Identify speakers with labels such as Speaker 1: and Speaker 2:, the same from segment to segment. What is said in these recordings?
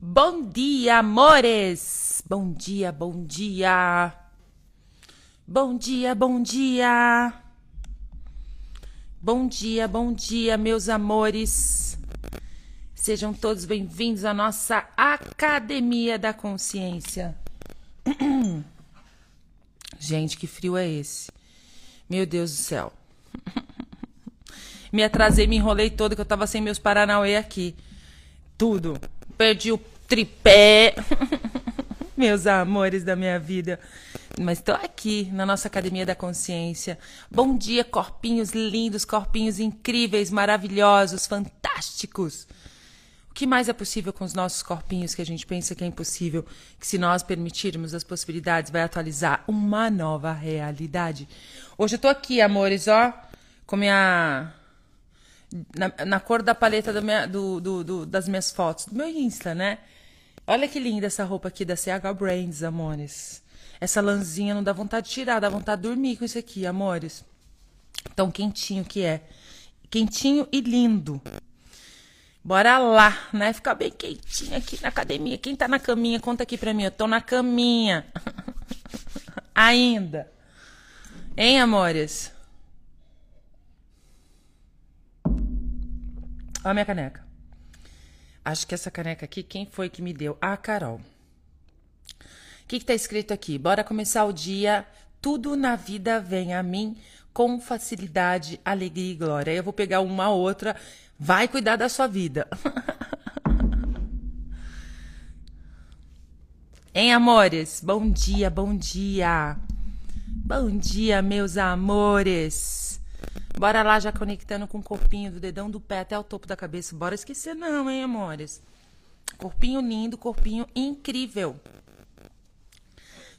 Speaker 1: Bom dia, amores! Bom dia, bom dia! Bom dia, bom dia! Bom dia, bom dia, meus amores! Sejam todos bem-vindos à nossa Academia da Consciência. Gente, que frio é esse? Meu Deus do céu. Me atrasei, me enrolei todo que eu tava sem meus Paranauê aqui. Tudo. Perdi o tripé. meus amores da minha vida. Mas estou aqui na nossa Academia da Consciência. Bom dia, corpinhos lindos, corpinhos incríveis, maravilhosos, fantásticos. O que mais é possível com os nossos corpinhos que a gente pensa que é impossível? Que se nós permitirmos as possibilidades, vai atualizar uma nova realidade. Hoje eu tô aqui, amores, ó, com minha na, na cor da paleta do minha, do, do, do, das minhas fotos, do meu Insta, né? Olha que linda essa roupa aqui da CH Brands, amores. Essa lãzinha não dá vontade de tirar, dá vontade de dormir com isso aqui, amores. Tão quentinho que é. Quentinho e lindo. Bora lá, né? Ficar bem quentinho aqui na academia. Quem tá na caminha, conta aqui pra mim. Eu tô na caminha. Ainda. Hein, amores? A minha caneca. Acho que essa caneca aqui, quem foi que me deu? Ah, Carol. O que, que tá escrito aqui? Bora começar o dia. Tudo na vida vem a mim com facilidade, alegria e glória. Eu vou pegar uma outra. Vai cuidar da sua vida. hein, amores? Bom dia, bom dia. Bom dia, meus amores. Bora lá, já conectando com o corpinho do dedão do pé até o topo da cabeça. Bora esquecer não, hein, amores? Corpinho lindo, corpinho incrível.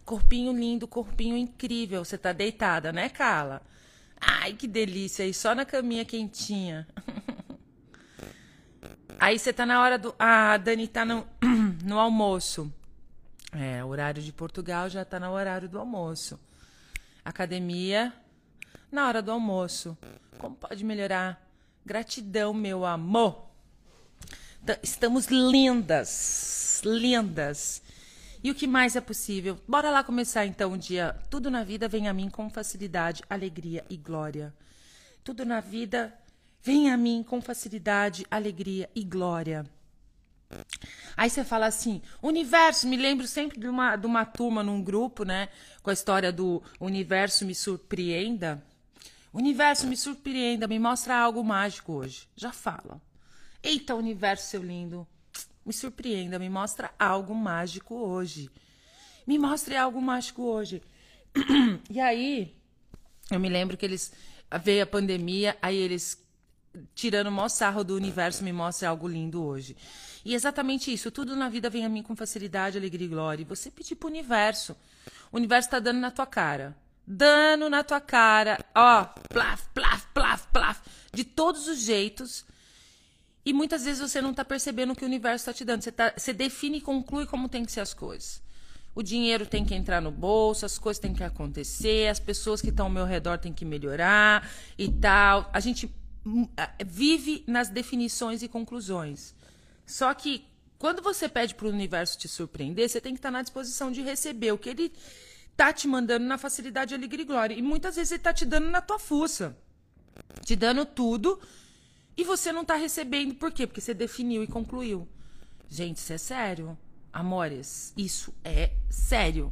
Speaker 1: Corpinho lindo, corpinho incrível. Você tá deitada, né, Carla? Ai, que delícia. aí só na caminha quentinha. Aí você tá na hora do. Ah, a Dani tá no, no almoço. É, horário de Portugal já tá no horário do almoço. Academia na hora do almoço. Como pode melhorar? Gratidão, meu amor. Estamos lindas, lindas. E o que mais é possível? Bora lá começar então o dia. Tudo na vida vem a mim com facilidade, alegria e glória. Tudo na vida vem a mim com facilidade, alegria e glória. Aí você fala assim, universo, me lembro sempre de uma, de uma turma num grupo, né? Com a história do universo me surpreenda. Universo, me surpreenda, me mostra algo mágico hoje. Já fala. Eita, universo, seu lindo. Me surpreenda, me mostra algo mágico hoje. Me mostre algo mágico hoje. e aí, eu me lembro que eles. Veio a pandemia, aí eles tirando o maior sarro do universo, me mostra algo lindo hoje. E exatamente isso, tudo na vida vem a mim com facilidade, alegria e glória. E você pedir pro universo. O universo está dando na tua cara dando na tua cara, ó, plaf, plaf, plaf, plaf, de todos os jeitos. E muitas vezes você não está percebendo o que o universo está te dando. Você, tá, você define e conclui como tem que ser as coisas. O dinheiro tem que entrar no bolso, as coisas têm que acontecer, as pessoas que estão ao meu redor têm que melhorar e tal. A gente hum, vive nas definições e conclusões. Só que quando você pede para o universo te surpreender, você tem que estar tá na disposição de receber o que ele tá te mandando na facilidade, alegria e glória. E muitas vezes ele tá te dando na tua fuça. Te dando tudo e você não tá recebendo. Por quê? Porque você definiu e concluiu. Gente, isso é sério. Amores, isso é sério.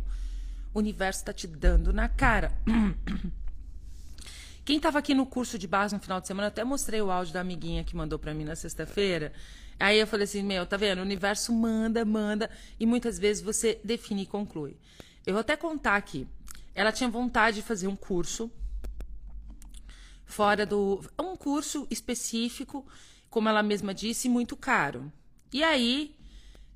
Speaker 1: O universo tá te dando na cara. Quem estava aqui no curso de base no final de semana, até mostrei o áudio da amiguinha que mandou para mim na sexta-feira. Aí eu falei assim: Meu, tá vendo? O universo manda, manda, e muitas vezes você define e conclui. Eu vou até contar aqui. Ela tinha vontade de fazer um curso fora do. Um curso específico, como ela mesma disse, muito caro. E aí,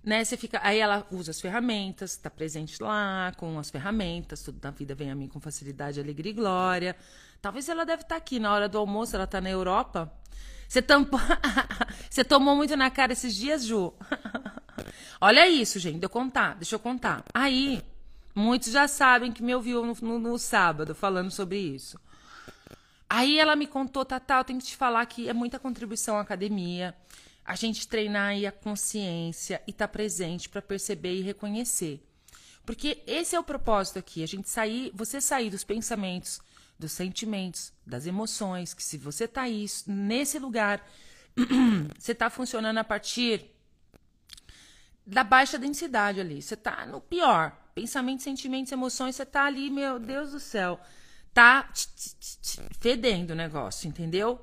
Speaker 1: né, você fica. Aí ela usa as ferramentas, está presente lá com as ferramentas, tudo na vida vem a mim com facilidade, alegria e glória. Talvez ela deve estar tá aqui na hora do almoço, ela está na Europa. Você, tampou... você tomou muito na cara esses dias, Ju? Olha isso, gente. Deixa eu contar. Deixa eu contar. Aí, Muitos já sabem que me ouviu no, no, no sábado falando sobre isso. Aí ela me contou, Tatal, tenho que te falar que é muita contribuição à academia. a gente treinar aí a consciência e estar tá presente para perceber e reconhecer. Porque esse é o propósito aqui, a gente sair, você sair dos pensamentos, dos sentimentos, das emoções, que se você tá aí nesse lugar, você tá funcionando a partir da baixa densidade ali. Você tá no pior. Pensamentos, sentimentos, emoções, você tá ali, meu Deus do céu. Tá fedendo o negócio, entendeu?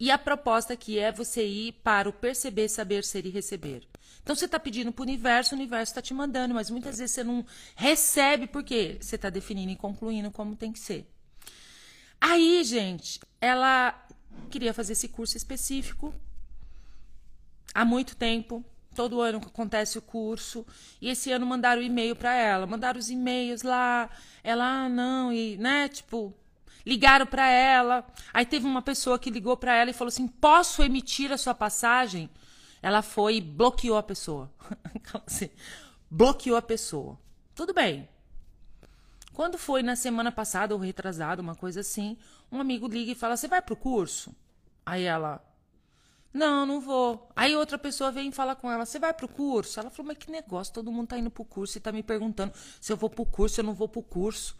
Speaker 1: E a proposta aqui é você ir para o perceber, saber, ser e receber. Então você está pedindo para o universo, o universo está te mandando, mas muitas vezes você não recebe porque você está definindo e concluindo como tem que ser. Aí, gente, ela queria fazer esse curso específico há muito tempo. Todo ano acontece o curso. E esse ano mandaram e-mail para ela. Mandaram os e-mails lá. Ela, ah, não, e, né, tipo, ligaram para ela. Aí teve uma pessoa que ligou para ela e falou assim: "Posso emitir a sua passagem?" Ela foi e bloqueou a pessoa. assim, bloqueou a pessoa. Tudo bem. Quando foi na semana passada ou retrasada, uma coisa assim, um amigo liga e fala: "Você vai pro curso?" Aí ela: "Não, não vou". Aí outra pessoa vem e fala com ela: "Você vai pro curso?" Ela falou: "Mas que negócio, todo mundo tá indo pro curso e tá me perguntando se eu vou pro curso, se eu não vou pro curso".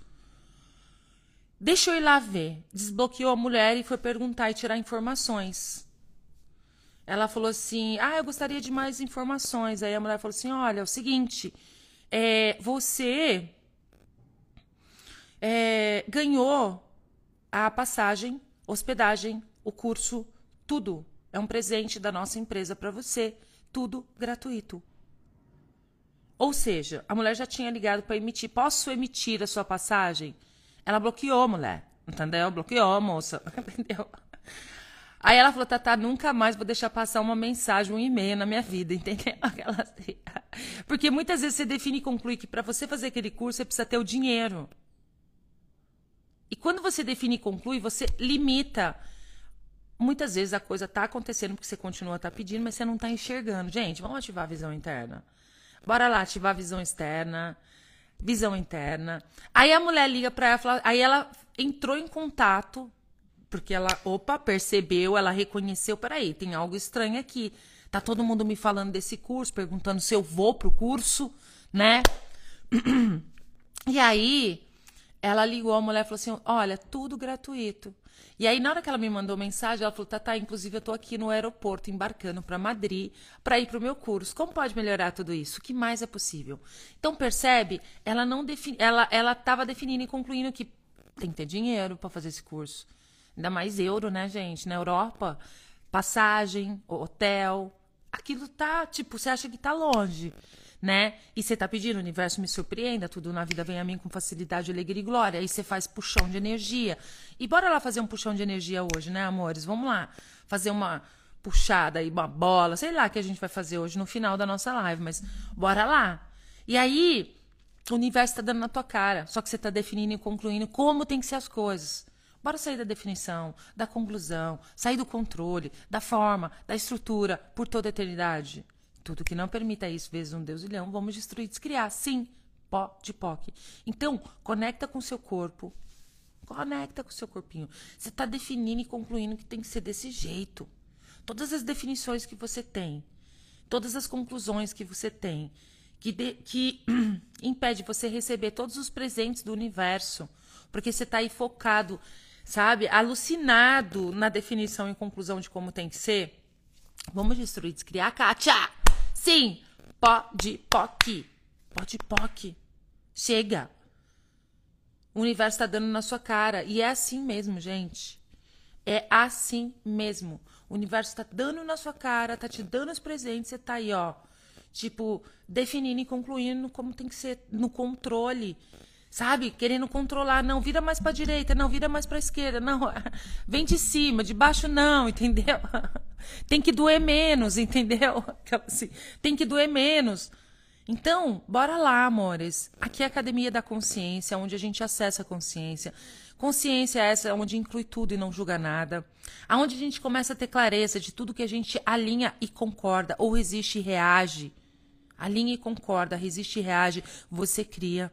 Speaker 1: Deixa eu ir lá ver. Desbloqueou a mulher e foi perguntar e tirar informações. Ela falou assim: Ah, eu gostaria de mais informações. Aí a mulher falou assim: Olha, é o seguinte, é, você é, ganhou a passagem, hospedagem, o curso, tudo. É um presente da nossa empresa para você, tudo gratuito. Ou seja, a mulher já tinha ligado para emitir. Posso emitir a sua passagem? Ela bloqueou, mulher. Entendeu? Bloqueou, moça. Entendeu? Aí ela falou, Tata, nunca mais vou deixar passar uma mensagem, um e-mail na minha vida, entendeu? Porque muitas vezes você define e conclui que para você fazer aquele curso você precisa ter o dinheiro. E quando você define e conclui, você limita. Muitas vezes a coisa está acontecendo porque você continua tá pedindo, mas você não está enxergando. Gente, vamos ativar a visão interna. Bora lá, ativar a visão externa visão interna. Aí a mulher liga para ela, aí ela entrou em contato, porque ela, opa, percebeu, ela reconheceu, peraí, tem algo estranho aqui. Tá todo mundo me falando desse curso, perguntando se eu vou pro curso, né? E aí, ela ligou, a mulher falou assim: olha, tudo gratuito. E aí, na hora que ela me mandou mensagem, ela falou: tá, inclusive eu tô aqui no aeroporto embarcando para Madrid para ir para o meu curso. Como pode melhorar tudo isso? O que mais é possível? Então, percebe? Ela não defini ela ela estava definindo e concluindo que tem que ter dinheiro para fazer esse curso. Ainda mais euro, né, gente? Na Europa, passagem, hotel, aquilo tá, tipo, você acha que tá longe né? E você tá pedindo, o universo me surpreenda, tudo na vida vem a mim com facilidade, alegria e glória. Aí você faz puxão de energia. E bora lá fazer um puxão de energia hoje, né, amores? Vamos lá. Fazer uma puxada aí, uma bola, sei lá que a gente vai fazer hoje no final da nossa live, mas bora lá. E aí, o universo tá dando na tua cara, só que você tá definindo e concluindo como tem que ser as coisas. Bora sair da definição, da conclusão, sair do controle, da forma, da estrutura por toda a eternidade. Tudo que não permita isso, vezes um Deus leão, vamos destruir, descriar. Sim, pó de POC. Então, conecta com o seu corpo. Conecta com o seu corpinho. Você está definindo e concluindo que tem que ser desse jeito. Todas as definições que você tem, todas as conclusões que você tem, que, de, que impede você receber todos os presentes do universo, porque você está aí focado, sabe, alucinado na definição e conclusão de como tem que ser. Vamos destruir, descriar, Kátia! Sim, pode, POC. Pode, POC. Chega. O universo está dando na sua cara. E é assim mesmo, gente. É assim mesmo. O universo está dando na sua cara, tá te dando os presentes, você tá aí, ó. Tipo, definindo e concluindo como tem que ser no controle. Sabe? Querendo controlar. Não, vira mais pra direita. Não, vira mais pra esquerda. Não, vem de cima, de baixo não, entendeu? Tem que doer menos, entendeu? Assim, tem que doer menos. Então, bora lá, amores. Aqui é a Academia da Consciência, onde a gente acessa a consciência. Consciência é essa onde inclui tudo e não julga nada. Aonde a gente começa a ter clareza de tudo que a gente alinha e concorda, ou resiste e reage. Alinha e concorda, resiste e reage, você cria,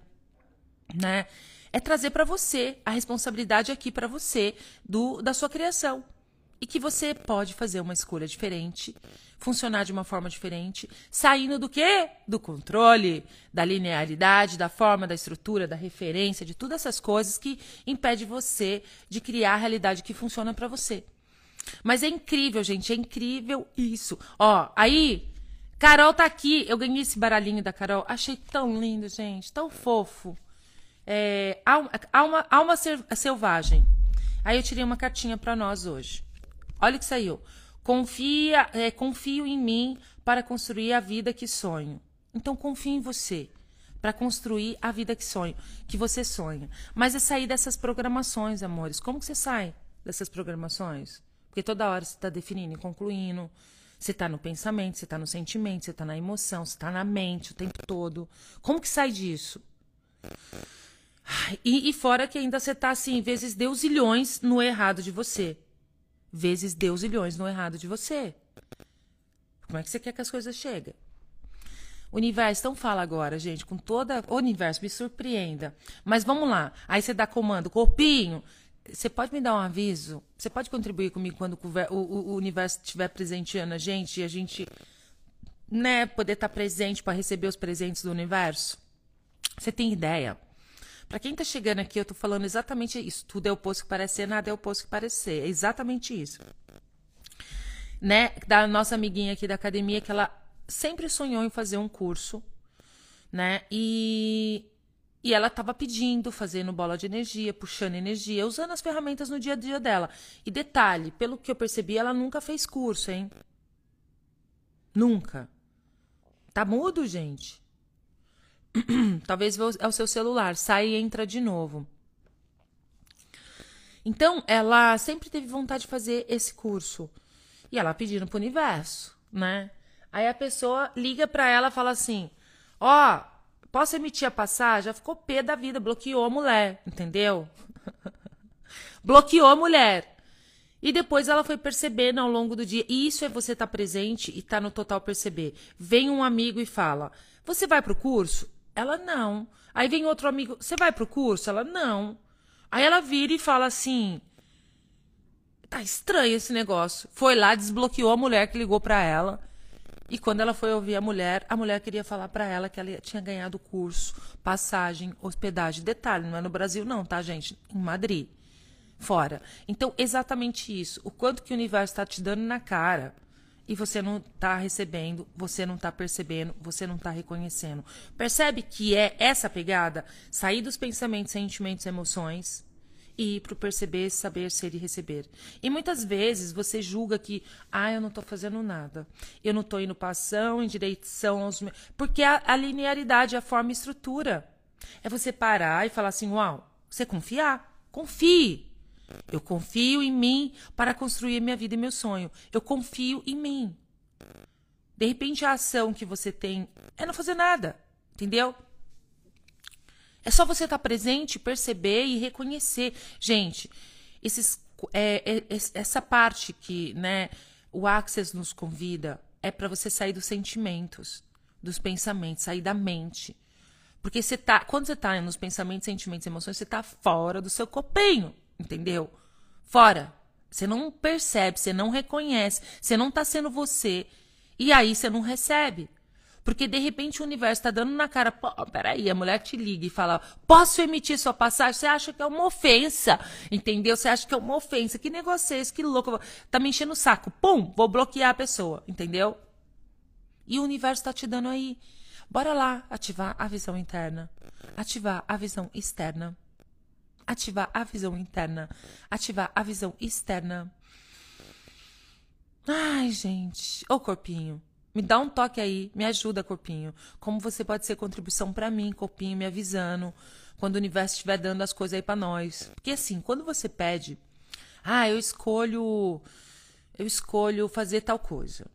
Speaker 1: né? É trazer para você a responsabilidade aqui para você do da sua criação. e que você pode fazer uma escolha diferente, funcionar de uma forma diferente, saindo do quê? Do controle, da linearidade, da forma, da estrutura, da referência, de todas essas coisas que impede você de criar a realidade que funciona para você. Mas é incrível, gente, é incrível isso. Ó, aí, Carol tá aqui. Eu ganhei esse baralhinho da Carol. Achei tão lindo, gente, tão fofo. É, alma, alma, selvagem. Aí eu tirei uma cartinha para nós hoje. Olha o que saiu. Confia, é, confio em mim para construir a vida que sonho. Então confie em você para construir a vida que sonho, que você sonha. Mas é sair dessas programações, amores. Como que você sai dessas programações? Porque toda hora você está definindo e concluindo. Você está no pensamento, você está no sentimento, você está na emoção, você está na mente o tempo todo. Como que sai disso? E, e fora que ainda você está assim, vezes deusilhões no errado de você vezes Deus ilhões no errado de você. Como é que você quer que as coisas cheguem? Universo, então fala agora, gente, com toda. O universo, me surpreenda. Mas vamos lá. Aí você dá comando, corpinho. Você pode me dar um aviso? Você pode contribuir comigo quando o, o, o universo estiver presenteando a gente e a gente, né, poder estar presente para receber os presentes do universo? Você tem ideia? Para quem está chegando aqui, eu estou falando exatamente isso. Tudo é oposto que parecer, nada é oposto que parecer. É exatamente isso. Né? Da nossa amiguinha aqui da academia, que ela sempre sonhou em fazer um curso, né? E, e ela estava pedindo, fazendo bola de energia, puxando energia, usando as ferramentas no dia a dia dela. E detalhe, pelo que eu percebi, ela nunca fez curso, hein? Nunca. Tá mudo, gente? Talvez é o seu celular, sai e entra de novo. Então, ela sempre teve vontade de fazer esse curso. E ela pedindo pro universo, né? Aí a pessoa liga para ela e fala assim: Ó, oh, posso emitir a passagem? Já ficou pé da vida, bloqueou a mulher, entendeu? bloqueou a mulher. E depois ela foi percebendo ao longo do dia. E isso é você estar tá presente e estar tá no total perceber. Vem um amigo e fala: Você vai pro curso? Ela não. Aí vem outro amigo, você vai pro curso? Ela não. Aí ela vira e fala assim: tá estranho esse negócio. Foi lá, desbloqueou a mulher que ligou para ela. E quando ela foi ouvir a mulher, a mulher queria falar para ela que ela tinha ganhado curso, passagem, hospedagem. Detalhe, não é no Brasil, não, tá, gente? Em Madrid. Fora. Então, exatamente isso. O quanto que o universo está te dando na cara e você não está recebendo, você não está percebendo, você não está reconhecendo. Percebe que é essa pegada? Sair dos pensamentos, sentimentos, emoções e ir para o perceber, saber, ser e receber. E muitas vezes você julga que, ah, eu não estou fazendo nada, eu não estou indo para ação, em direção aos. Porque a, a linearidade, a forma e estrutura. É você parar e falar assim: uau, você confiar? Confie. Eu confio em mim para construir minha vida e meu sonho. Eu confio em mim. De repente, a ação que você tem é não fazer nada. Entendeu? É só você estar presente, perceber e reconhecer. Gente, esses, é, é, essa parte que né, o Access nos convida é para você sair dos sentimentos, dos pensamentos, sair da mente. Porque você tá, quando você está nos pensamentos, sentimentos e emoções, você está fora do seu copinho entendeu? Fora. Você não percebe, você não reconhece, você não está sendo você. E aí você não recebe. Porque de repente o universo está dando na cara, pô, peraí, a mulher te liga e fala, posso emitir sua passagem? Você acha que é uma ofensa, entendeu? Você acha que é uma ofensa. Que negócio é esse? Que louco. Tá me enchendo o saco. Pum, vou bloquear a pessoa, entendeu? E o universo está te dando aí. Bora lá ativar a visão interna. Ativar a visão externa ativar a visão interna, ativar a visão externa. Ai, gente, ô corpinho, me dá um toque aí, me ajuda, corpinho. Como você pode ser contribuição para mim, corpinho, me avisando quando o universo estiver dando as coisas aí para nós. Porque assim, quando você pede, ah, eu escolho eu escolho fazer tal coisa.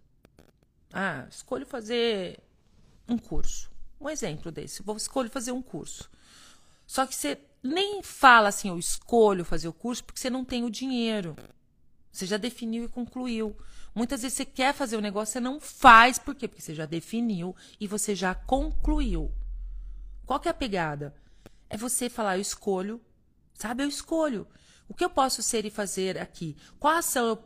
Speaker 1: Ah, escolho fazer um curso. Um exemplo desse. Vou escolho fazer um curso. Só que você nem fala assim, eu escolho fazer o curso porque você não tem o dinheiro. Você já definiu e concluiu. Muitas vezes você quer fazer o negócio, você não faz. Por quê? Porque você já definiu e você já concluiu. Qual que é a pegada? É você falar, eu escolho, sabe? Eu escolho. O que eu posso ser e fazer aqui? Qual ação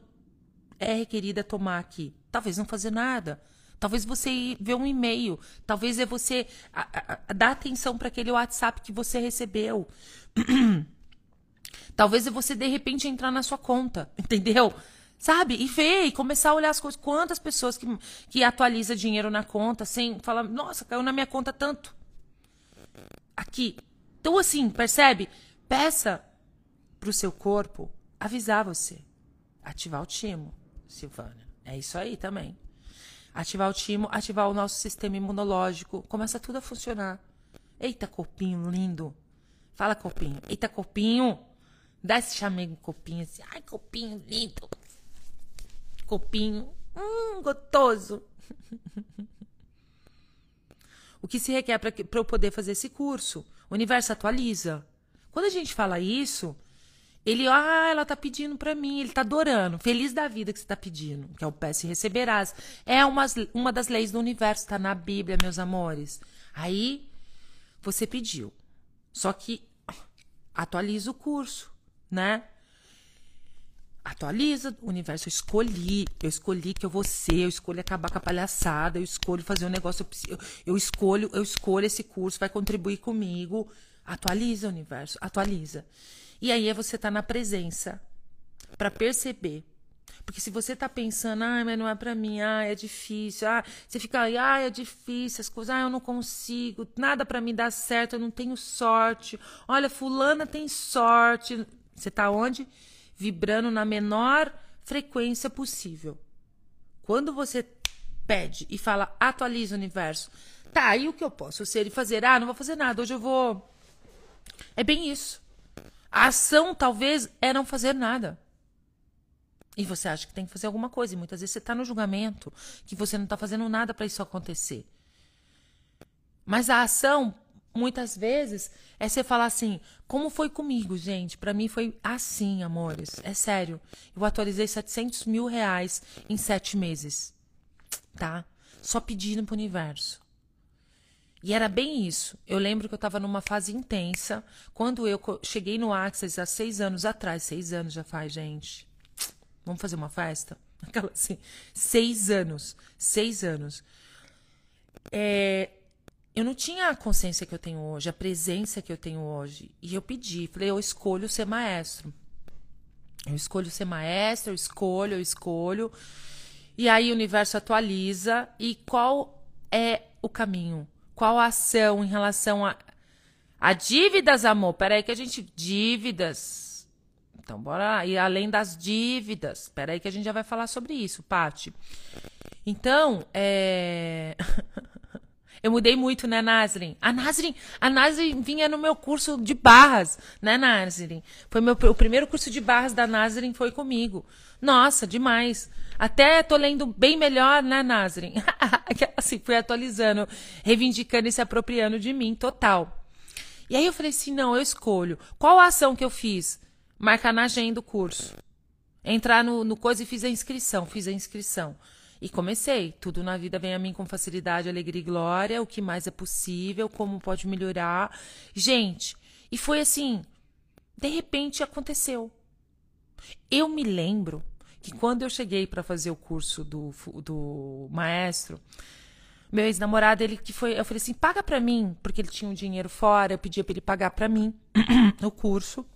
Speaker 1: é requerida tomar aqui? Talvez não fazer nada. Talvez você ver um e-mail. Talvez é você a, a, dar atenção para aquele WhatsApp que você recebeu. Talvez é você, de repente, entrar na sua conta. Entendeu? Sabe? E ver e começar a olhar as coisas. Quantas pessoas que, que atualiza dinheiro na conta sem falar, nossa, caiu na minha conta tanto. Aqui. Então, assim, percebe? Peça pro seu corpo avisar você. Ativar o timo, Silvana. É isso aí também. Ativar o timo, ativar o nosso sistema imunológico. Começa tudo a funcionar. Eita, corpinho lindo. Fala, corpinho. Eita, corpinho. Dá esse chamego copinho assim. Ai, copinho lindo. Copinho. Hum, gostoso. o que se requer para eu poder fazer esse curso? O universo atualiza. Quando a gente fala isso, ele, ah, ela tá pedindo para mim, ele tá adorando, feliz da vida que você tá pedindo, que é o peça e receberás. É uma, uma das leis do universo, tá na Bíblia, meus amores. Aí, você pediu. Só que atualiza o curso, né? Atualiza o universo. Eu escolhi, eu escolhi que eu vou ser, eu escolho acabar com a palhaçada, eu escolho fazer um negócio, eu, eu escolho, eu escolho esse curso, vai contribuir comigo. Atualiza o universo, atualiza. E aí é você tá na presença para perceber. Porque se você tá pensando, ah, mas não é para mim, ah, é difícil, ah, você fica aí, ah, é difícil, as coisas, ah, eu não consigo, nada para mim dar certo, eu não tenho sorte. Olha, fulana tem sorte. Você tá onde? Vibrando na menor frequência possível. Quando você pede e fala, atualiza o universo. Tá, aí o que eu posso ser e fazer? Ah, não vou fazer nada, hoje eu vou. É bem isso. A ação, talvez, é não fazer nada. E você acha que tem que fazer alguma coisa. E muitas vezes você está no julgamento, que você não está fazendo nada para isso acontecer. Mas a ação, muitas vezes, é você falar assim: como foi comigo, gente? Para mim foi assim, amores. É sério. Eu atualizei 700 mil reais em sete meses. Tá? Só pedindo pro universo. E era bem isso. Eu lembro que eu estava numa fase intensa. Quando eu cheguei no Access há seis anos atrás, seis anos já faz, gente. Vamos fazer uma festa? Aquela assim, seis anos. Seis anos. É, eu não tinha a consciência que eu tenho hoje, a presença que eu tenho hoje. E eu pedi, falei, eu escolho ser maestro. Eu escolho ser maestro, eu escolho, eu escolho. E aí o universo atualiza. E qual é o caminho? Qual ação em relação a, a dívidas, amor? Peraí que a gente. Dívidas. Então, bora lá. E além das dívidas. Peraí que a gente já vai falar sobre isso, Pati. Então, é. Eu mudei muito, né, Nasrin? A Nasrin, a Nasrin vinha no meu curso de barras, né, Nasrin? Foi meu, o primeiro curso de barras da Nasrin foi comigo. Nossa, demais. Até tô lendo bem melhor, né, Nasrin? assim, fui atualizando, reivindicando e se apropriando de mim, total. E aí eu falei assim, não, eu escolho. Qual a ação que eu fiz? Marcar na agenda o curso. Entrar no, no coisa e fiz a inscrição, fiz a inscrição. E comecei. Tudo na vida vem a mim com facilidade, alegria e glória. O que mais é possível, como pode melhorar. Gente, e foi assim. De repente aconteceu. Eu me lembro que quando eu cheguei para fazer o curso do, do maestro, meu ex-namorado, ele que foi, eu falei assim, paga para mim, porque ele tinha um dinheiro fora, eu pedia para ele pagar para mim o curso.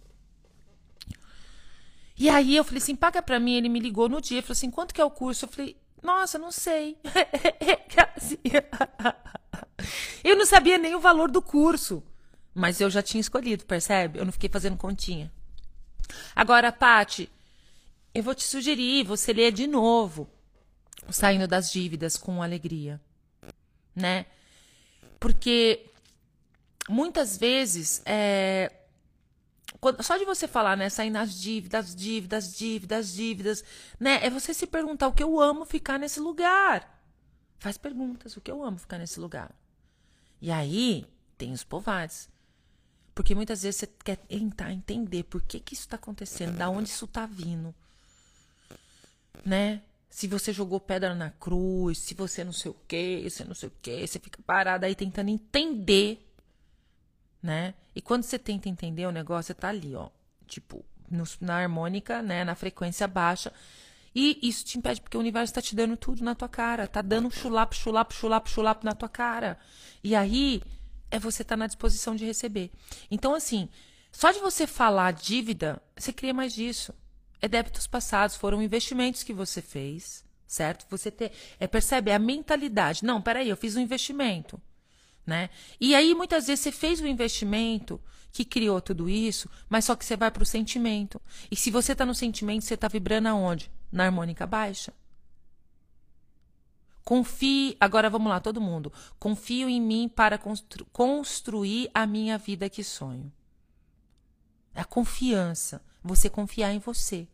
Speaker 1: E aí eu falei assim, paga para mim, ele me ligou no dia, falou assim, quanto que é o curso? Eu falei, nossa, não sei. eu não sabia nem o valor do curso, mas eu já tinha escolhido, percebe? Eu não fiquei fazendo continha. Agora, Pati, eu vou te sugerir você ler de novo Saindo das Dívidas com Alegria, né? Porque muitas vezes é, só de você falar, né, sair nas dívidas, dívidas, dívidas, dívidas, né, é você se perguntar o que eu amo ficar nesse lugar. Faz perguntas, o que eu amo ficar nesse lugar. E aí tem os povares. Porque muitas vezes você quer tentar entender por que, que isso está acontecendo, da onde isso está vindo né? Se você jogou pedra na cruz, se você não sei o que, você não sei o que, você fica parado aí tentando entender, né? E quando você tenta entender o negócio, você tá ali, ó, tipo, no, na harmônica, né, na frequência baixa, E isso te impede porque o universo está te dando tudo na tua cara, tá dando chulapo, chulapo, chulapo, chulapo na tua cara. E aí é você tá na disposição de receber. Então assim, só de você falar dívida, você cria mais disso. É débitos passados, foram investimentos que você fez, certo? Você ter, é, percebe é a mentalidade. Não, peraí, eu fiz um investimento, né? E aí muitas vezes você fez o investimento que criou tudo isso, mas só que você vai para o sentimento. E se você está no sentimento, você está vibrando aonde? Na harmônica baixa. Confie, agora vamos lá, todo mundo. Confio em mim para constru construir a minha vida que sonho. É a confiança, você confiar em você.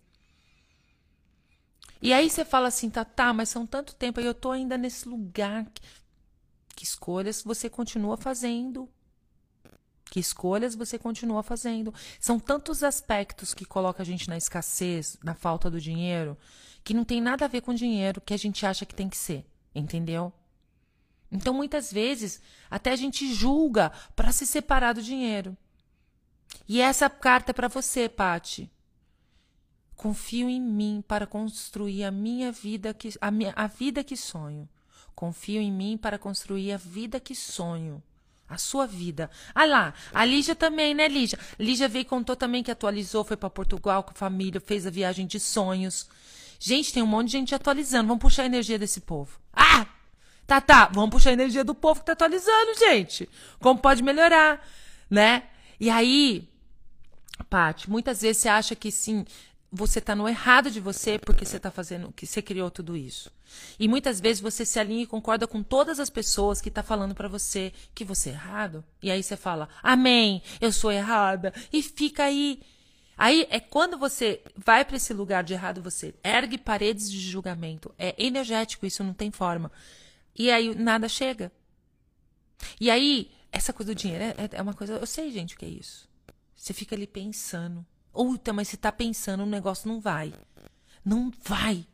Speaker 1: E aí você fala assim, tá, tá, mas são tanto tempo e eu tô ainda nesse lugar. Que, escolhas você continua fazendo? Que escolhas você continua fazendo? São tantos aspectos que colocam a gente na escassez, na falta do dinheiro, que não tem nada a ver com dinheiro que a gente acha que tem que ser, entendeu? Então, muitas vezes, até a gente julga para se separar do dinheiro. E essa carta é para você, Pati. Confio em mim para construir a minha vida que a, minha, a vida que sonho. Confio em mim para construir a vida que sonho. A sua vida. Ah lá, a Lígia também, né, Lígia? Lígia veio e contou também que atualizou, foi para Portugal com a família, fez a viagem de sonhos. Gente, tem um monte de gente atualizando. Vamos puxar a energia desse povo. Ah! Tá, tá. Vamos puxar a energia do povo que tá atualizando, gente. Como pode melhorar, né? E aí, Paty, muitas vezes você acha que sim, você está no errado de você porque você está fazendo, que você criou tudo isso. E muitas vezes você se alinha e concorda com todas as pessoas que estão tá falando para você que você é errado. E aí você fala, amém, eu sou errada. E fica aí. Aí é quando você vai para esse lugar de errado, você ergue paredes de julgamento. É energético, isso não tem forma. E aí nada chega. E aí, essa coisa do dinheiro é, é uma coisa. Eu sei, gente, o que é isso. Você fica ali pensando. Puta, mas você tá pensando, o negócio não vai. Não vai.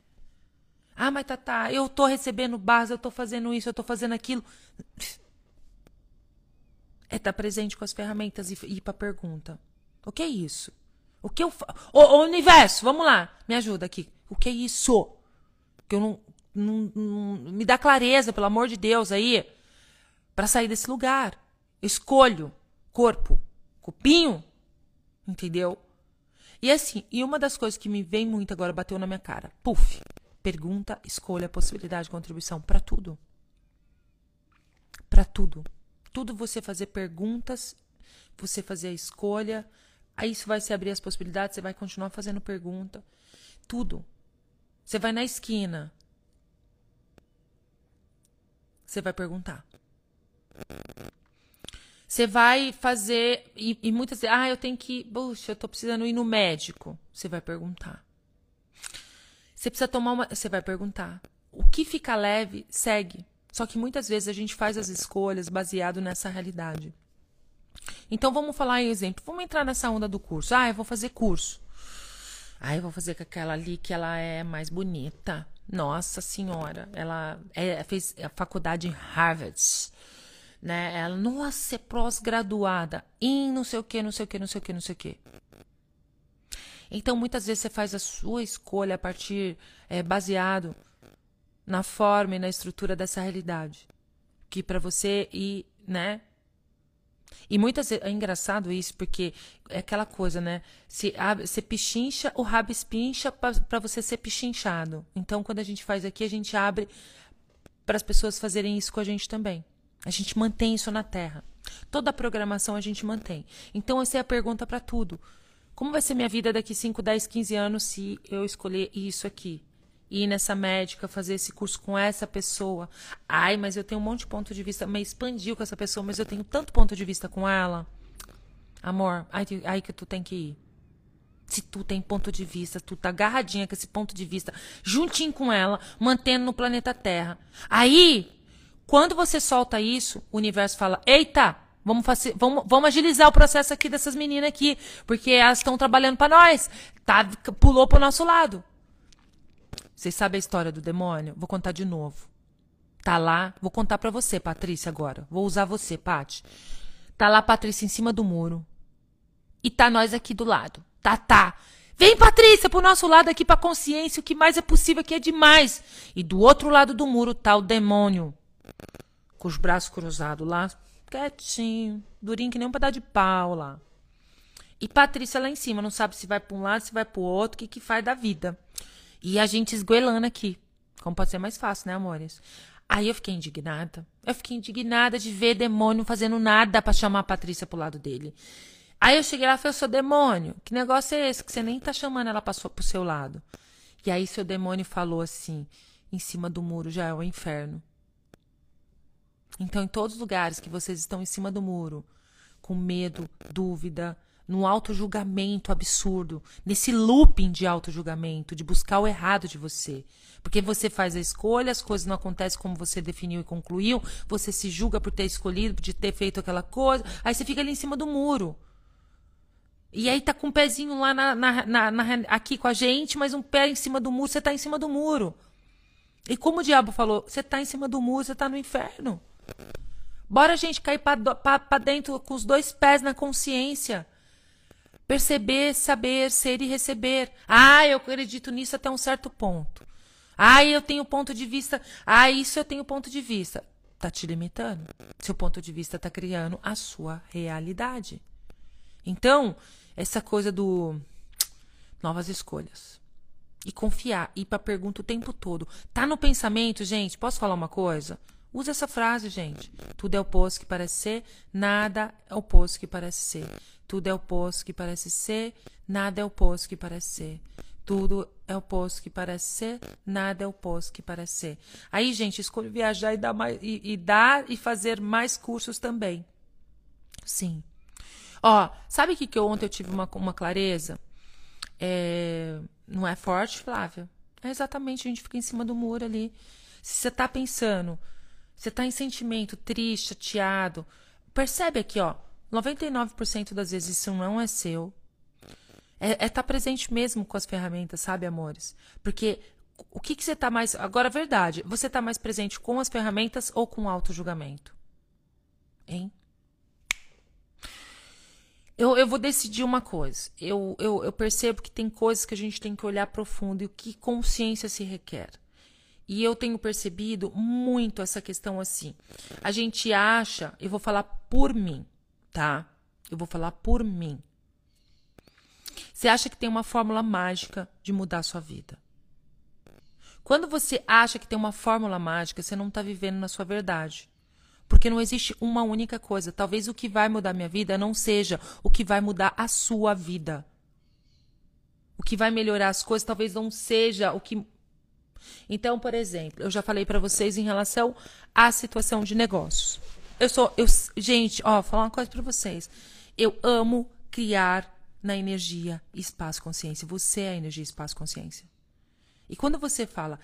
Speaker 1: Ah, mas tá, tá, eu tô recebendo base, eu tô fazendo isso, eu tô fazendo aquilo. É estar tá presente com as ferramentas e ir pra pergunta. O que é isso? O que eu faço? Ô, universo, vamos lá, me ajuda aqui. O que é isso? Que eu não, não, não. Me dá clareza, pelo amor de Deus, aí. para sair desse lugar. escolho corpo, cupinho, entendeu? E assim, e uma das coisas que me vem muito agora, bateu na minha cara. Puf. Pergunta, escolha, possibilidade de contribuição para tudo. Para tudo. Tudo você fazer perguntas, você fazer a escolha, aí isso vai se abrir as possibilidades, você vai continuar fazendo pergunta. Tudo. Você vai na esquina. Você vai perguntar. Você vai fazer. E, e muitas vezes, ah, eu tenho que. Puxa, eu tô precisando ir no médico. Você vai perguntar. Você precisa tomar uma. Você vai perguntar. O que fica leve, segue. Só que muitas vezes a gente faz as escolhas baseado nessa realidade. Então vamos falar em exemplo. Vamos entrar nessa onda do curso. Ah, eu vou fazer curso. Ah, eu vou fazer com aquela ali que ela é mais bonita. Nossa senhora, ela é, fez a faculdade em Harvard né? Ela, nossa, é pós-graduada em não sei o que, não sei o que, não sei o que, não sei o que. Então, muitas vezes você faz a sua escolha a partir, é, baseado na forma e na estrutura dessa realidade. Que para você ir, né? E muitas vezes, é engraçado isso, porque é aquela coisa, né? Se você pichincha, o rabo espincha para você ser pichinchado. Então, quando a gente faz aqui, a gente abre para as pessoas fazerem isso com a gente também. A gente mantém isso na Terra. Toda a programação a gente mantém. Então, essa é a pergunta para tudo. Como vai ser minha vida daqui 5, 10, 15 anos se eu escolher isso aqui? Ir nessa médica, fazer esse curso com essa pessoa. Ai, mas eu tenho um monte de ponto de vista. Mas expandiu com essa pessoa, mas eu tenho tanto ponto de vista com ela. Amor, aí, aí que tu tem que ir. Se tu tem ponto de vista, tu tá agarradinha com esse ponto de vista, juntinho com ela, mantendo no planeta Terra. Aí quando você solta isso, o universo fala: eita, vamos, vamos, vamos agilizar o processo aqui dessas meninas aqui, porque elas estão trabalhando para nós. Tá, pulou pro nosso lado. Vocês sabem a história do demônio? Vou contar de novo. Tá lá, vou contar para você, Patrícia, agora. Vou usar você, Pati. Tá lá, Patrícia, em cima do muro. E tá nós aqui do lado. Tá, tá. Vem, Patrícia, pro nosso lado aqui, pra consciência, o que mais é possível aqui é demais. E do outro lado do muro tá o demônio. Com os braços cruzados lá, quietinho, durinho que nem um pedaço de pau lá. E Patrícia lá em cima, não sabe se vai pra um lado, se vai pro outro, o que que faz da vida. E a gente esgoelando aqui. Como pode ser mais fácil, né, amores? Aí eu fiquei indignada. Eu fiquei indignada de ver demônio fazendo nada para chamar a Patrícia pro lado dele. Aí eu cheguei lá e falei, seu demônio, que negócio é esse que você nem tá chamando ela pra, pro seu lado? E aí seu demônio falou assim, em cima do muro já é o inferno. Então, em todos os lugares que vocês estão em cima do muro, com medo, dúvida, no auto-julgamento absurdo, nesse looping de auto-julgamento, de buscar o errado de você. Porque você faz a escolha, as coisas não acontecem como você definiu e concluiu, você se julga por ter escolhido, de ter feito aquela coisa, aí você fica ali em cima do muro. E aí tá com um pezinho lá na, na, na, aqui com a gente, mas um pé em cima do muro, você tá em cima do muro. E como o diabo falou, você tá em cima do muro, você tá no inferno. Bora, gente, cair para dentro com os dois pés na consciência. Perceber, saber, ser e receber. Ah, eu acredito nisso até um certo ponto. Ah, eu tenho ponto de vista. Ah, isso eu tenho ponto de vista. Tá te limitando. Seu ponto de vista tá criando a sua realidade. Então, essa coisa do novas escolhas. E confiar, ir para pergunta o tempo todo. Tá no pensamento, gente? Posso falar uma coisa? Usa essa frase, gente. Tudo é oposto que parece ser, nada é oposto que parece ser. Tudo é oposto que parece ser, nada é oposto que parece ser. Tudo é oposto que parece ser, nada é oposto que parece ser. Aí, gente, escolho viajar e dar, mais, e, e dar e fazer mais cursos também. Sim. Ó, sabe o que, que eu, ontem eu tive uma, uma clareza? É, não é forte, Flávia? É exatamente, a gente fica em cima do muro ali. Se você tá pensando, você tá em sentimento triste, chateado, percebe aqui, ó. 99% das vezes isso não é seu. É estar é tá presente mesmo com as ferramentas, sabe, amores? Porque o que, que você tá mais. Agora, a verdade, você tá mais presente com as ferramentas ou com o auto-julgamento? Hein? Eu, eu vou decidir uma coisa. Eu, eu, eu percebo que tem coisas que a gente tem que olhar profundo e o que consciência se requer. E eu tenho percebido muito essa questão assim. A gente acha, eu vou falar por mim, tá? Eu vou falar por mim. Você acha que tem uma fórmula mágica de mudar a sua vida. Quando você acha que tem uma fórmula mágica, você não está vivendo na sua verdade. Porque não existe uma única coisa. Talvez o que vai mudar minha vida não seja o que vai mudar a sua vida. O que vai melhorar as coisas talvez não seja o que. Então, por exemplo, eu já falei para vocês em relação à situação de negócios. Eu sou, eu, gente, ó, vou falar uma coisa para vocês. Eu amo criar na energia espaço consciência. Você é a energia espaço consciência. E quando você fala,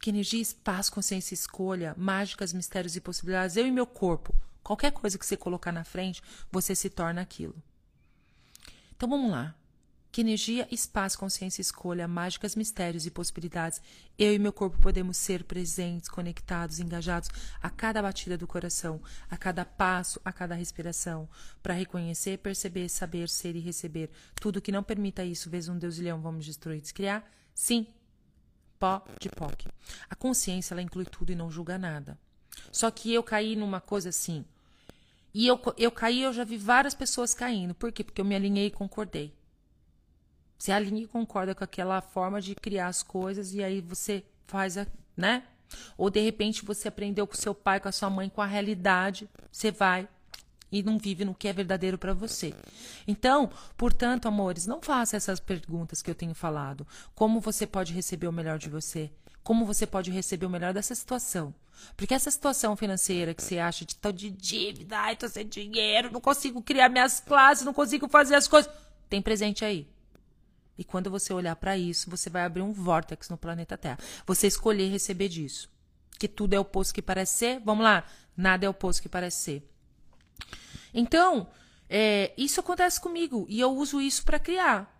Speaker 1: que energia, espaço, consciência, escolha, mágicas, mistérios e possibilidades, eu e meu corpo, qualquer coisa que você colocar na frente, você se torna aquilo. Então vamos lá. Que energia, espaço, consciência, escolha, mágicas, mistérios e possibilidades, eu e meu corpo podemos ser presentes, conectados, engajados a cada batida do coração, a cada passo, a cada respiração, para reconhecer, perceber, saber, ser e receber. Tudo que não permita isso, vez um Deus leão, vamos destruir descriar? Sim, pó de POC. A consciência, ela inclui tudo e não julga nada. Só que eu caí numa coisa assim. E eu, eu caí, eu já vi várias pessoas caindo. Por quê? Porque eu me alinhei e concordei. Você alinha e concorda com aquela forma de criar as coisas e aí você faz, a, né? Ou de repente você aprendeu com seu pai, com a sua mãe, com a realidade, você vai e não vive no que é verdadeiro para você. Então, portanto, amores, não faça essas perguntas que eu tenho falado. Como você pode receber o melhor de você? Como você pode receber o melhor dessa situação? Porque essa situação financeira que você acha de tal de dívida, ai, tô sem dinheiro, não consigo criar minhas classes, não consigo fazer as coisas, tem presente aí. E quando você olhar para isso, você vai abrir um vórtex no planeta Terra. Você escolher receber disso. Que tudo é oposto que parece ser. Vamos lá, nada é oposto que parece ser. Então, é, isso acontece comigo e eu uso isso para criar.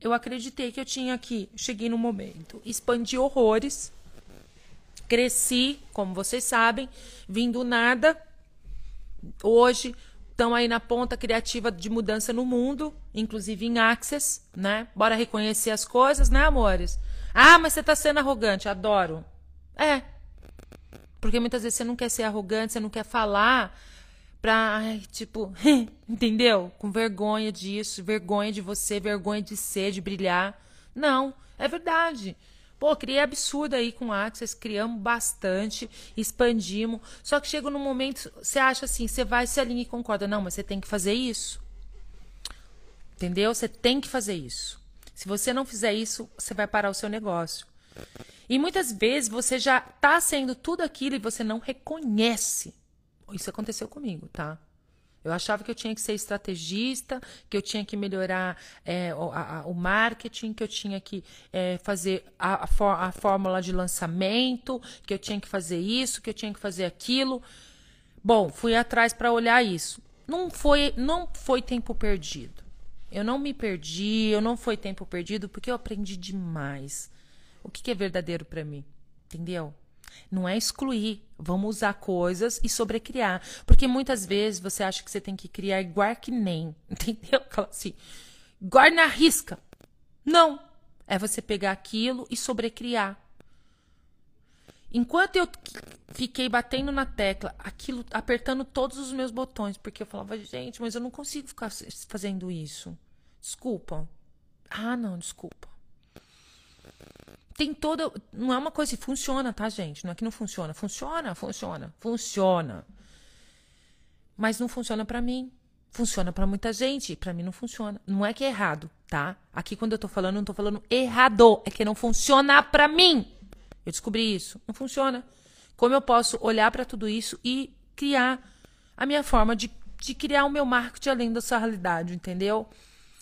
Speaker 1: Eu acreditei que eu tinha aqui, cheguei no momento, expandi horrores, cresci, como vocês sabem, vindo nada. Hoje estão aí na ponta criativa de mudança no mundo inclusive em Access, né? Bora reconhecer as coisas, né, amores? Ah, mas você tá sendo arrogante. Adoro. É. Porque muitas vezes você não quer ser arrogante, você não quer falar pra, ai, tipo, entendeu? Com vergonha disso, vergonha de você, vergonha de ser, de brilhar. Não, é verdade. Pô, criei absurdo aí com Access, criamos bastante, expandimos. Só que chega num momento, você acha assim, você vai, se alinha e concorda. Não, mas você tem que fazer isso. Entendeu? Você tem que fazer isso. Se você não fizer isso, você vai parar o seu negócio. E muitas vezes você já está sendo tudo aquilo e você não reconhece. Isso aconteceu comigo, tá? Eu achava que eu tinha que ser estrategista, que eu tinha que melhorar é, o, a, o, marketing, que eu tinha que é, fazer a, a, a, fórmula de lançamento, que eu tinha que fazer isso, que eu tinha que fazer aquilo. Bom, fui atrás para olhar isso. Não foi, não foi tempo perdido. Eu não me perdi, eu não foi tempo perdido, porque eu aprendi demais. O que, que é verdadeiro para mim? Entendeu? Não é excluir. Vamos usar coisas e sobrecriar. Porque muitas vezes você acha que você tem que criar igual que nem. Entendeu? Assim, guarda na risca. Não. É você pegar aquilo e sobrecriar. Enquanto eu fiquei batendo na tecla, aquilo, apertando todos os meus botões, porque eu falava, gente, mas eu não consigo ficar fazendo isso. Desculpa. Ah, não, desculpa. Tem toda. Não é uma coisa que funciona, tá, gente? Não é que não funciona. Funciona, funciona, funciona. Mas não funciona para mim. Funciona para muita gente. Para mim não funciona. Não é que é errado, tá? Aqui quando eu tô falando, não tô falando errado. É que não funciona para mim. Eu descobri isso. Não funciona. Como eu posso olhar para tudo isso e criar a minha forma de, de criar o meu marketing além dessa realidade, entendeu?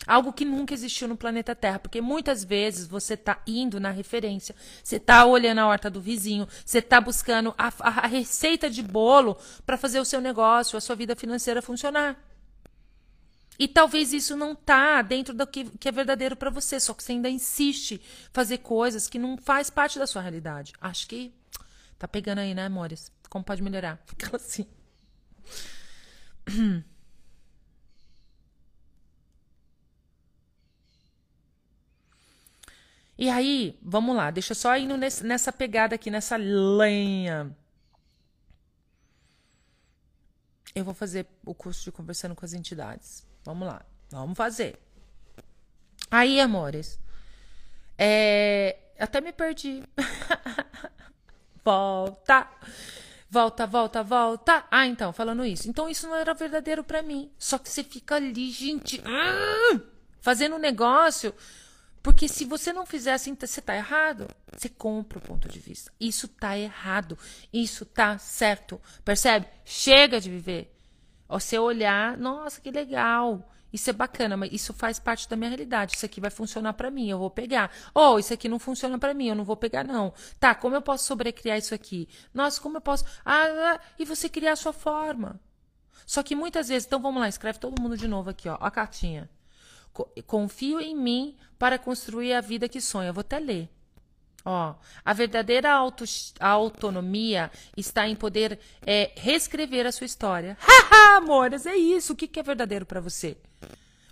Speaker 1: Algo que nunca existiu no planeta Terra, porque muitas vezes você está indo na referência, você está olhando a horta do vizinho, você está buscando a, a, receita de bolo para fazer o seu negócio, a sua vida financeira funcionar. E talvez isso não tá dentro do que, que é verdadeiro para você, só que você ainda insiste fazer coisas que não faz parte da sua realidade. Acho que tá pegando aí, né, amores? Como pode melhorar? Fica assim. E aí, vamos lá, deixa só indo nesse, nessa pegada aqui, nessa lenha. Eu vou fazer o curso de conversando com as entidades. Vamos lá, vamos fazer. Aí, amores, é... até me perdi. volta, volta, volta, volta. Ah, então, falando isso. Então, isso não era verdadeiro para mim. Só que você fica ali, gente, hum, fazendo um negócio porque se você não fizer assim, você está errado. Você compra o ponto de vista. Isso está errado. Isso está certo. Percebe? Chega de viver. Você olhar, nossa, que legal. Isso é bacana, mas isso faz parte da minha realidade. Isso aqui vai funcionar para mim, eu vou pegar. Ou oh, isso aqui não funciona para mim, eu não vou pegar não. Tá, como eu posso sobrecriar isso aqui? Nossa, como eu posso? Ah, ah, e você criar a sua forma. Só que muitas vezes, então vamos lá, escreve todo mundo de novo aqui, ó, a cartinha. Confio em mim para construir a vida que sonho. Eu vou até ler. Ó, a verdadeira auto, autonomia está em poder é, reescrever a sua história. Haha, amores, é isso. O que, que é verdadeiro para você?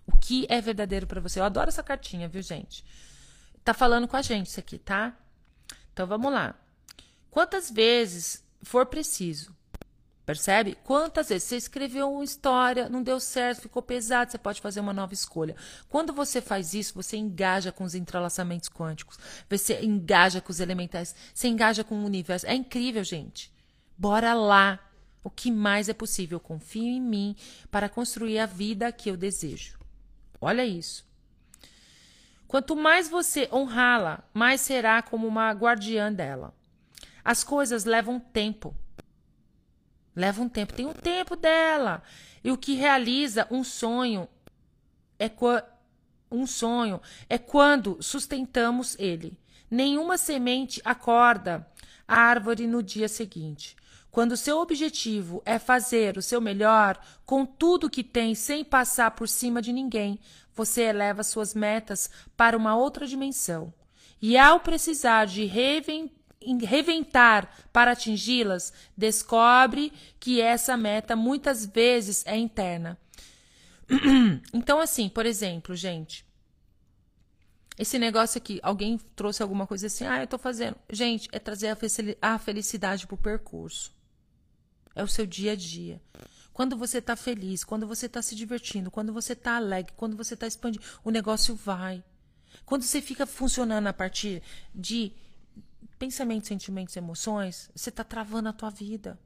Speaker 1: O que é verdadeiro para você? Eu adoro essa cartinha, viu, gente? Tá falando com a gente isso aqui, tá? Então vamos lá. Quantas vezes for preciso Percebe? Quantas vezes você escreveu uma história, não deu certo, ficou pesado, você pode fazer uma nova escolha. Quando você faz isso, você engaja com os entrelaçamentos quânticos, você engaja com os elementais, você engaja com o universo. É incrível, gente. Bora lá. O que mais é possível? Confio em mim para construir a vida que eu desejo. Olha isso. Quanto mais você honrá-la, mais será como uma guardiã dela. As coisas levam tempo. Leva um tempo. Tem o um tempo dela. E o que realiza um sonho é um sonho é quando sustentamos ele. Nenhuma semente acorda a árvore no dia seguinte. Quando seu objetivo é fazer o seu melhor com tudo que tem sem passar por cima de ninguém, você eleva suas metas para uma outra dimensão. E ao precisar de reventar para atingi-las, descobre que essa meta muitas vezes é interna. Então, assim, por exemplo, gente, esse negócio aqui, alguém trouxe alguma coisa assim, ah, eu tô fazendo. Gente, é trazer a felicidade pro percurso. É o seu dia a dia. Quando você tá feliz, quando você tá se divertindo, quando você tá alegre, quando você tá expandindo, o negócio vai. Quando você fica funcionando a partir de pensamentos, sentimentos, emoções, você tá travando a tua vida.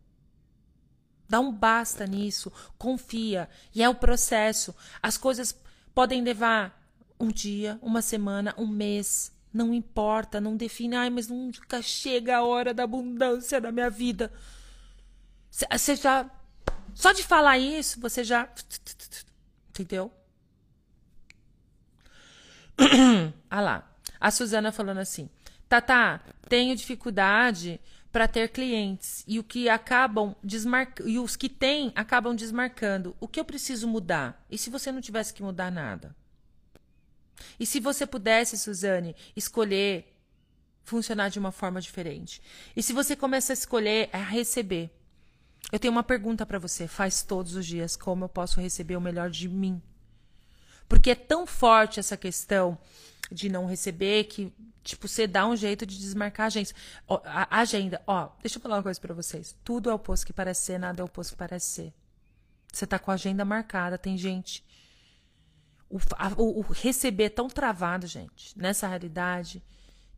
Speaker 1: Dá um basta nisso, confia. E é o processo. As coisas podem levar um dia, uma semana, um mês. Não importa, não define. Ai, mas nunca chega a hora da abundância da minha vida. Você já. Só de falar isso, você já. Entendeu? ah lá. A Suzana falando assim: Tata, tenho dificuldade para ter clientes e o que acabam desmarcando e os que têm acabam desmarcando. O que eu preciso mudar? E se você não tivesse que mudar nada? E se você pudesse, Suzane, escolher funcionar de uma forma diferente? E se você começa a escolher a receber? Eu tenho uma pergunta para você, faz todos os dias, como eu posso receber o melhor de mim? Porque é tão forte essa questão de não receber que Tipo, você dá um jeito de desmarcar a agência. a, agenda. Ó, deixa eu falar uma coisa para vocês. Tudo é o posto que parece ser, nada é o posto que parece ser. Você tá com a agenda marcada, tem gente. O, a, o, o receber é tão travado, gente, nessa realidade,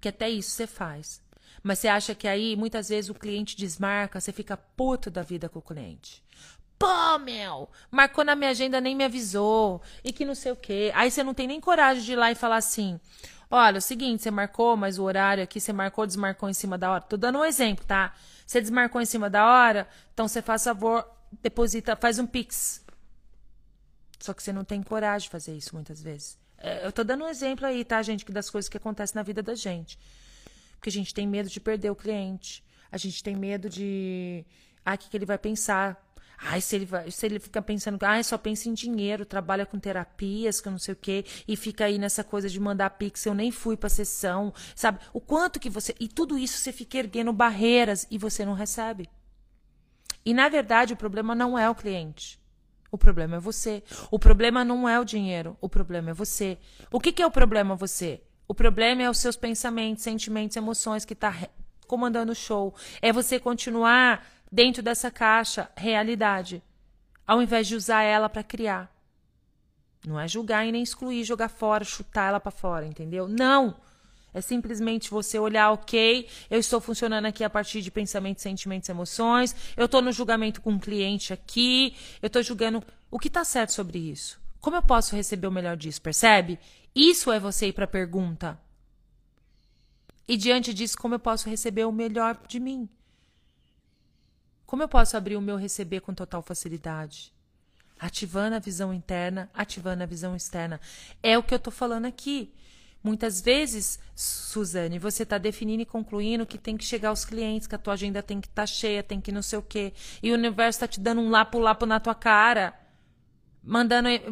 Speaker 1: que até isso você faz. Mas você acha que aí, muitas vezes, o cliente desmarca, você fica puto da vida com o cliente. Pô, meu! Marcou na minha agenda, nem me avisou. E que não sei o quê. Aí você não tem nem coragem de ir lá e falar assim: Olha, é o seguinte, você marcou, mas o horário aqui você marcou, desmarcou em cima da hora. Tô dando um exemplo, tá? Você desmarcou em cima da hora, então você faz favor, deposita, faz um pix. Só que você não tem coragem de fazer isso muitas vezes. É, eu tô dando um exemplo aí, tá, gente, das coisas que acontecem na vida da gente. Porque a gente tem medo de perder o cliente. A gente tem medo de. Ah, o que, que ele vai pensar? Ai, se ele, vai, se ele fica pensando que só pensa em dinheiro, trabalha com terapias, que eu não sei o quê, e fica aí nessa coisa de mandar pix, eu nem fui pra sessão, sabe? O quanto que você. E tudo isso você fica erguendo barreiras e você não recebe. E na verdade o problema não é o cliente. O problema é você. O problema não é o dinheiro. O problema é você. O que, que é o problema você? O problema é os seus pensamentos, sentimentos, emoções que está comandando o show. É você continuar dentro dessa caixa realidade, ao invés de usar ela para criar. Não é julgar e nem excluir, jogar fora, chutar ela para fora, entendeu? Não! É simplesmente você olhar, ok, eu estou funcionando aqui a partir de pensamentos, sentimentos, emoções, eu estou no julgamento com um cliente aqui, eu estou julgando o que está certo sobre isso. Como eu posso receber o melhor disso, percebe? Isso é você ir para a pergunta. E diante disso, como eu posso receber o melhor de mim? Como eu posso abrir o meu receber com total facilidade? Ativando a visão interna, ativando a visão externa. É o que eu estou falando aqui. Muitas vezes, Suzane, você está definindo e concluindo que tem que chegar aos clientes, que a tua agenda tem que estar tá cheia, tem que não sei o quê. E o universo está te dando um lapo-lapo na tua cara. Mandando, eh,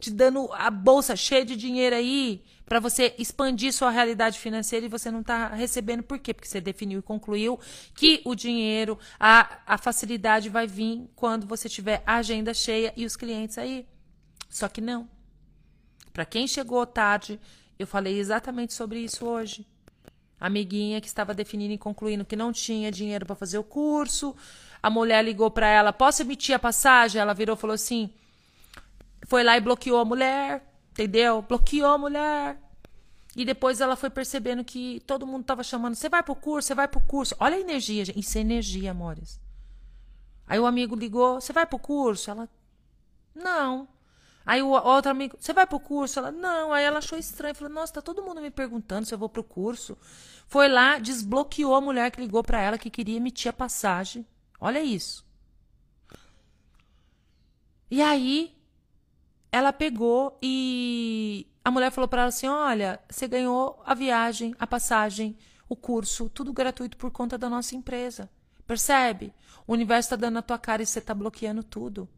Speaker 1: te dando a bolsa cheia de dinheiro aí para você expandir sua realidade financeira e você não está recebendo. Por quê? Porque você definiu e concluiu que o dinheiro, a, a facilidade vai vir quando você tiver a agenda cheia e os clientes aí. Só que não. Para quem chegou tarde, eu falei exatamente sobre isso hoje. Amiguinha que estava definindo e concluindo que não tinha dinheiro para fazer o curso. A mulher ligou para ela: Posso emitir a passagem? Ela virou e falou assim: Foi lá e bloqueou a mulher. Entendeu? Bloqueou a mulher. E depois ela foi percebendo que todo mundo estava chamando: você vai pro curso, você vai pro curso. Olha a energia, gente. Isso é energia, amores. Aí o amigo ligou: você vai pro curso? Ela: não. Aí o outro amigo: você vai pro curso? Ela: não. Aí ela achou estranho. Falou: nossa, tá todo mundo me perguntando se eu vou pro curso. Foi lá, desbloqueou a mulher que ligou para ela que queria emitir a passagem. Olha isso. E aí ela pegou e a mulher falou para ela assim: Olha, você ganhou a viagem, a passagem, o curso, tudo gratuito por conta da nossa empresa. Percebe? O universo está dando na tua cara e você está bloqueando tudo.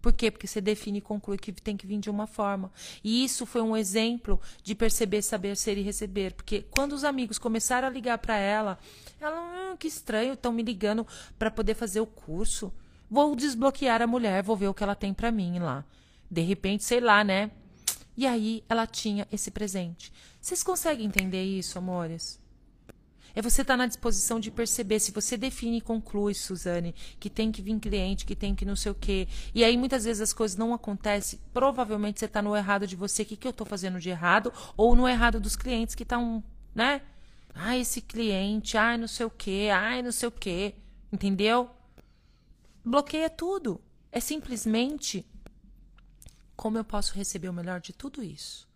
Speaker 1: Por quê? Porque você define e conclui que tem que vir de uma forma. E isso foi um exemplo de perceber, saber, ser e receber. Porque quando os amigos começaram a ligar para ela, ela, hum, que estranho, estão me ligando para poder fazer o curso. Vou desbloquear a mulher, vou ver o que ela tem para mim lá. De repente, sei lá, né? E aí ela tinha esse presente. Vocês conseguem entender isso, amores? É você estar tá na disposição de perceber. Se você define e conclui, Suzane, que tem que vir cliente, que tem que não sei o quê. E aí muitas vezes as coisas não acontecem. Provavelmente você está no errado de você. O que, que eu estou fazendo de errado? Ou no errado dos clientes que estão, né? Ah, esse cliente, ai, não sei o quê, ai, não sei o quê. Entendeu? Bloqueia tudo. É simplesmente como eu posso receber o melhor de tudo isso?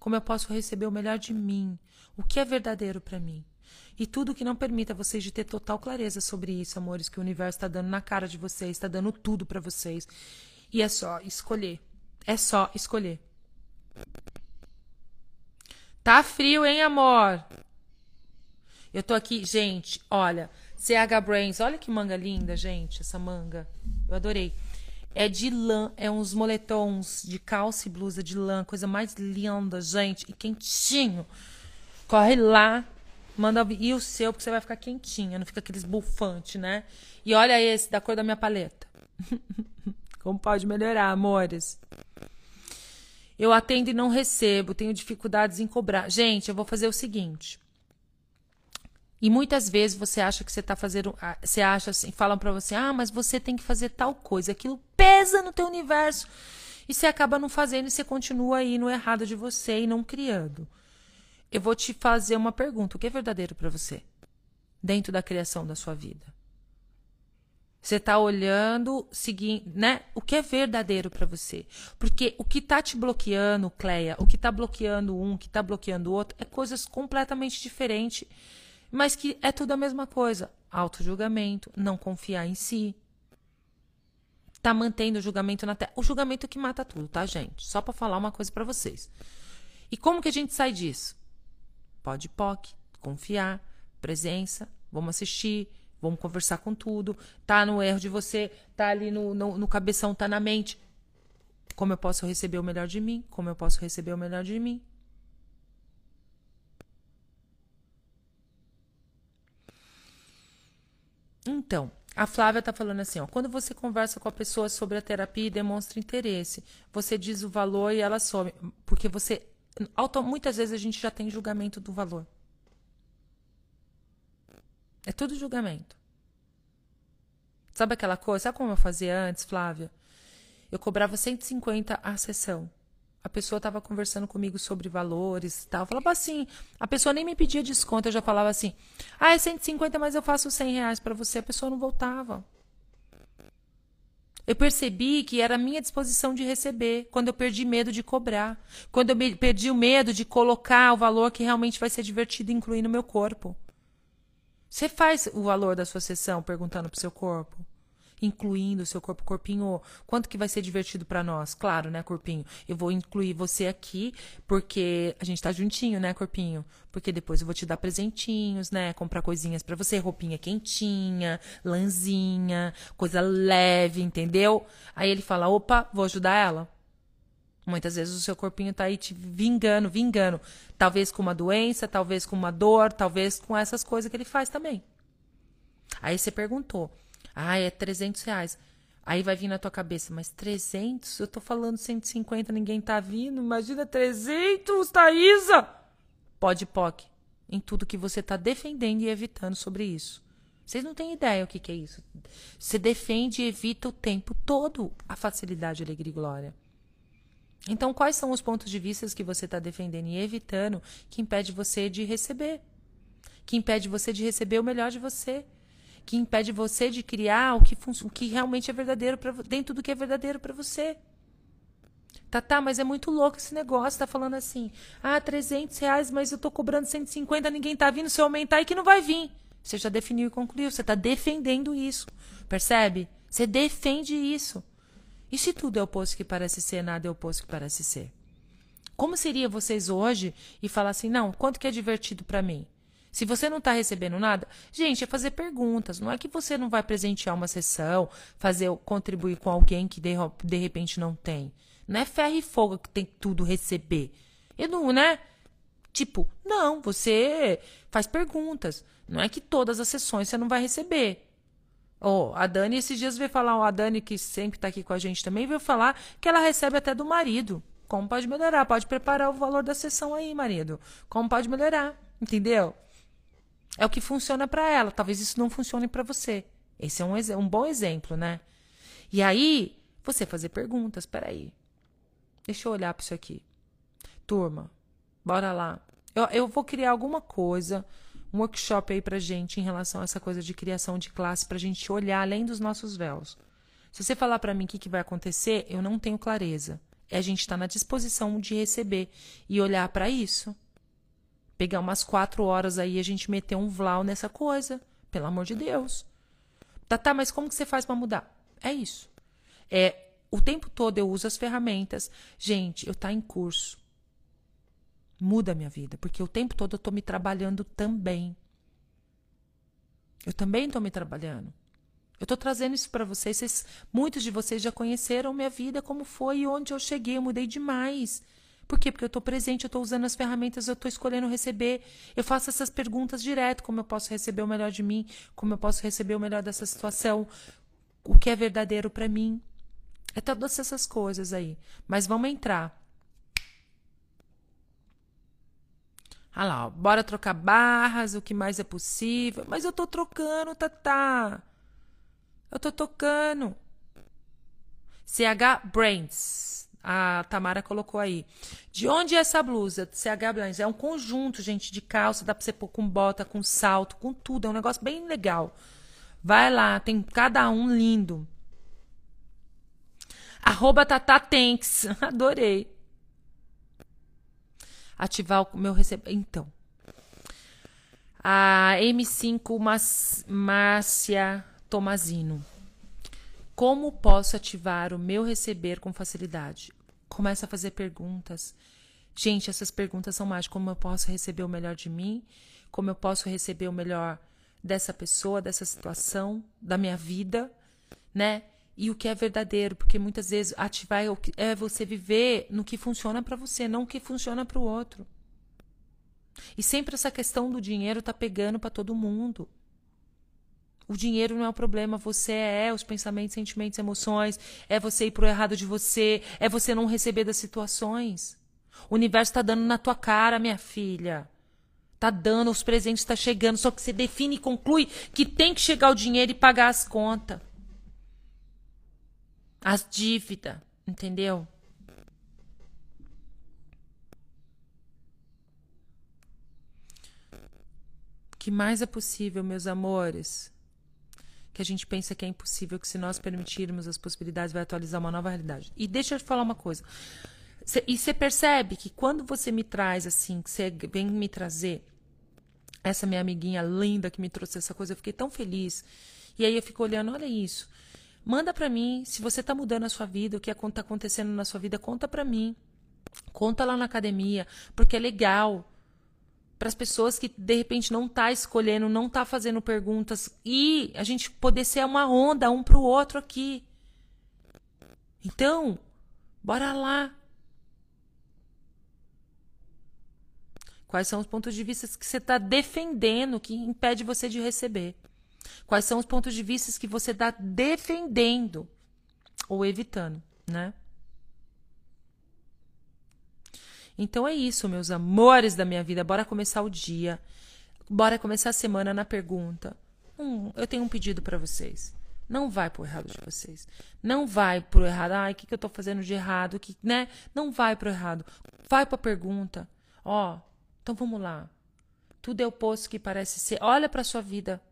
Speaker 1: Como eu posso receber o melhor de mim? O que é verdadeiro para mim? E tudo que não permita vocês de ter total clareza sobre isso, amores, que o universo está dando na cara de vocês, está dando tudo para vocês. E é só escolher. É só escolher. Tá frio, hein, amor? Eu tô aqui, gente, olha, CH Brains, olha que manga linda, gente, essa manga. Eu adorei. É de lã, é uns moletons de calça e blusa de lã, coisa mais linda, gente, e quentinho. Corre lá, manda e o seu, porque você vai ficar quentinha, não fica aqueles bufantes, né? E olha esse, da cor da minha paleta. Como pode melhorar, amores? Eu atendo e não recebo, tenho dificuldades em cobrar. Gente, eu vou fazer o seguinte. E muitas vezes você acha que você está fazendo, ah, você acha assim, falam para você, ah, mas você tem que fazer tal coisa, aquilo pesa no teu universo e você acaba não fazendo e você continua aí no errado de você e não criando. Eu vou te fazer uma pergunta: o que é verdadeiro para você dentro da criação da sua vida? Você está olhando, seguindo, né? O que é verdadeiro para você? Porque o que está te bloqueando, Cleia, o que está bloqueando um, o que está bloqueando o outro, é coisas completamente diferentes mas que é tudo a mesma coisa. Auto-julgamento, não confiar em si. Tá mantendo o julgamento na terra. O julgamento é que mata tudo, tá, gente? Só para falar uma coisa para vocês. E como que a gente sai disso? Pode POC, confiar, presença, vamos assistir, vamos conversar com tudo. Tá no erro de você, tá ali no, no, no cabeção, tá na mente. Como eu posso receber o melhor de mim? Como eu posso receber o melhor de mim? Então, a Flávia está falando assim, ó, quando você conversa com a pessoa sobre a terapia e demonstra interesse, você diz o valor e ela some, porque você muitas vezes a gente já tem julgamento do valor. É tudo julgamento. Sabe aquela coisa? Sabe como eu fazia antes, Flávia? Eu cobrava 150 a sessão a pessoa estava conversando comigo sobre valores e tal. Eu falava assim, a pessoa nem me pedia desconto, eu já falava assim, ah, é 150, mas eu faço 100 reais para você. A pessoa não voltava. Eu percebi que era a minha disposição de receber, quando eu perdi medo de cobrar, quando eu perdi o medo de colocar o valor que realmente vai ser divertido incluir no meu corpo. Você faz o valor da sua sessão perguntando pro seu corpo? Incluindo o seu corpo, corpinho, quanto que vai ser divertido para nós? Claro, né, corpinho? Eu vou incluir você aqui porque a gente tá juntinho, né, corpinho? Porque depois eu vou te dar presentinhos, né, comprar coisinhas para você, roupinha quentinha, lãzinha, coisa leve, entendeu? Aí ele fala: "Opa, vou ajudar ela". Muitas vezes o seu corpinho tá aí te vingando, vingando. Talvez com uma doença, talvez com uma dor, talvez com essas coisas que ele faz também. Aí você perguntou: ah, é 300 reais. Aí vai vir na tua cabeça, mas 300? Eu tô falando 150, ninguém tá vindo. Imagina 300, Thaisa! Pode POC. Em tudo que você tá defendendo e evitando sobre isso. Vocês não têm ideia o que, que é isso. Você defende e evita o tempo todo a facilidade, alegria e glória. Então, quais são os pontos de vista que você está defendendo e evitando que impede você de receber? Que impede você de receber o melhor de você? Que impede você de criar o que, o que realmente é verdadeiro pra, dentro do que é verdadeiro para você. Tá, tá, mas é muito louco esse negócio, tá falando assim, ah, 300 reais, mas eu tô cobrando 150, ninguém tá vindo, se eu aumentar, e que não vai vir. Você já definiu e concluiu, você tá defendendo isso, percebe? Você defende isso. E se tudo é oposto que parece ser, nada é oposto que parece ser? Como seria vocês hoje e falar assim, não, quanto que é divertido para mim? Se você não está recebendo nada, gente, é fazer perguntas. Não é que você não vai presentear uma sessão, fazer contribuir com alguém que de, de repente não tem. Não é ferro e fogo que tem tudo receber. Eu não, né? Tipo, não, você faz perguntas. Não é que todas as sessões você não vai receber. Oh, a Dani esses dias veio falar, a Dani que sempre tá aqui com a gente também, veio falar que ela recebe até do marido. Como pode melhorar? Pode preparar o valor da sessão aí, marido. Como pode melhorar? Entendeu? É o que funciona para ela. Talvez isso não funcione para você. Esse é um, um bom exemplo, né? E aí, você fazer perguntas. Peraí. Deixa eu olhar para isso aqui. Turma, bora lá. Eu, eu vou criar alguma coisa um workshop aí pra gente em relação a essa coisa de criação de classe, pra gente olhar além dos nossos véus. Se você falar para mim o que, que vai acontecer, eu não tenho clareza. É a gente estar tá na disposição de receber e olhar para isso. Pegar umas quatro horas aí e a gente meter um vlau nessa coisa. Pelo amor de Deus. Tá, tá, mas como que você faz para mudar? É isso. É o tempo todo eu uso as ferramentas. Gente, eu tá em curso muda a minha vida, porque o tempo todo eu estou me trabalhando também. Eu também estou me trabalhando. Eu estou trazendo isso para vocês. vocês. Muitos de vocês já conheceram minha vida, como foi e onde eu cheguei. Eu mudei demais. Por quê? Porque eu estou presente, eu estou usando as ferramentas, eu estou escolhendo receber. Eu faço essas perguntas direto: como eu posso receber o melhor de mim? Como eu posso receber o melhor dessa situação? O que é verdadeiro para mim? É todas essas coisas aí. Mas vamos entrar. Ah lá, ó, bora trocar barras, o que mais é possível. Mas eu tô trocando, Tatá. Eu tô tocando. CH Brands. A Tamara colocou aí. De onde é essa blusa? CH Brands. É um conjunto, gente, de calça. Dá pra você pôr com bota, com salto, com tudo. É um negócio bem legal. Vai lá, tem cada um lindo. Arroba Tata Tanks. Adorei ativar o meu recebimento. Então, a M5 Márcia Tomazino. Como posso ativar o meu receber com facilidade? Começa a fazer perguntas. Gente, essas perguntas são mágicas. Como eu posso receber o melhor de mim? Como eu posso receber o melhor dessa pessoa, dessa situação, da minha vida, né? e o que é verdadeiro, porque muitas vezes ativar é você viver no que funciona para você, não o que funciona para o outro. E sempre essa questão do dinheiro tá pegando para todo mundo. O dinheiro não é o problema, você é os pensamentos, sentimentos, emoções, é você ir pro errado de você, é você não receber das situações. O universo está dando na tua cara, minha filha. Tá dando, os presentes tá chegando, só que você define e conclui que tem que chegar o dinheiro e pagar as contas as dívidas, entendeu? O que mais é possível, meus amores? Que a gente pensa que é impossível, que se nós permitirmos as possibilidades, vai atualizar uma nova realidade. E deixa eu te falar uma coisa. Cê, e você percebe que quando você me traz assim, que você vem me trazer essa minha amiguinha linda que me trouxe essa coisa, eu fiquei tão feliz. E aí eu fico olhando, olha isso. Manda para mim, se você está mudando a sua vida, o que está acontecendo na sua vida, conta para mim. Conta lá na academia, porque é legal para as pessoas que de repente não tá escolhendo, não tá fazendo perguntas e a gente poder ser uma onda um para o outro aqui. Então, bora lá. Quais são os pontos de vista que você está defendendo que impede você de receber? Quais são os pontos de vista que você está defendendo ou evitando, né? Então é isso, meus amores da minha vida. Bora começar o dia. Bora começar a semana na pergunta. Hum, eu tenho um pedido para vocês. Não vai pro errado de vocês. Não vai pro errado. Ai, o que, que eu tô fazendo de errado? Que, né? Não vai pro errado. Vai pra pergunta. Ó, então vamos lá. Tudo é oposto que parece ser. Olha para sua vida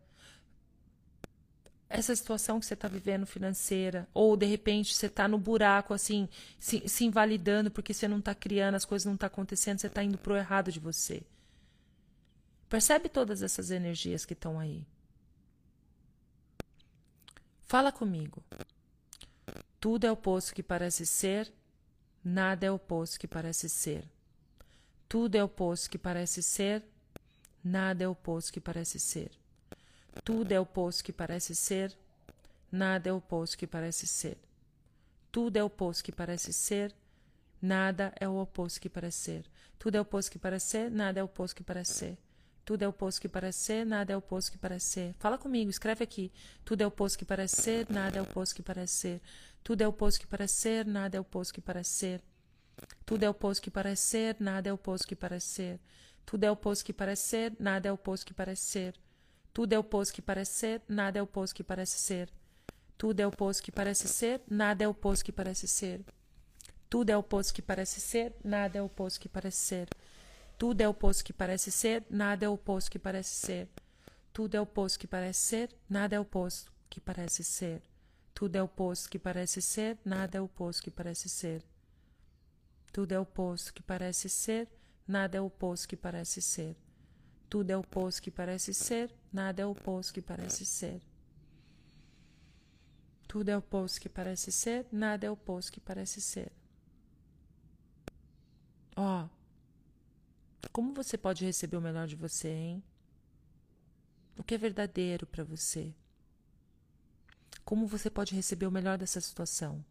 Speaker 1: essa situação que você está vivendo financeira, ou de repente você está no buraco, assim, se, se invalidando porque você não está criando, as coisas não estão tá acontecendo, você está indo para o errado de você. Percebe todas essas energias que estão aí. Fala comigo. Tudo é oposto que parece ser, nada é oposto que parece ser. Tudo é oposto que parece ser, nada é oposto que parece ser. Tudo é oposto que parece ser, nada é oposto que parece ser. Tudo é oposto que parece ser, nada é o oposto que parece ser. Tudo é oposto que parece ser, nada é o que parece ser. Tudo é oposto que parece ser, nada é oposto que parece ser. Fala comigo, escreve aqui. Tudo é oposto que parece ser, nada é oposto que parece ser. Tudo é oposto que parece ser, nada é oposto que parece ser. Tudo é oposto que parece ser, nada é oposto que parece ser. Tudo é que parece ser, nada é que parece ser. Tudo é oposto que parece ser, nada é oposto que parece ser. Tudo é oposto que parece ser, nada é oposto que parece ser. Tudo é oposto que parece ser, nada é oposto que parece ser. Tudo é oposto que parece ser, nada é oposto que parece ser. Tudo é oposto que parece ser, nada é oposto que parece ser. Tudo é oposto que parece ser, nada é oposto que parece ser. Tudo é oposto que parece ser, nada é oposto que parece ser. Tudo é oposto que parece ser, nada é oposto que parece ser. Tudo é oposto que parece ser, nada é oposto que parece ser. Ó, oh, como você pode receber o melhor de você, hein? O que é verdadeiro para você? Como você pode receber o melhor dessa situação?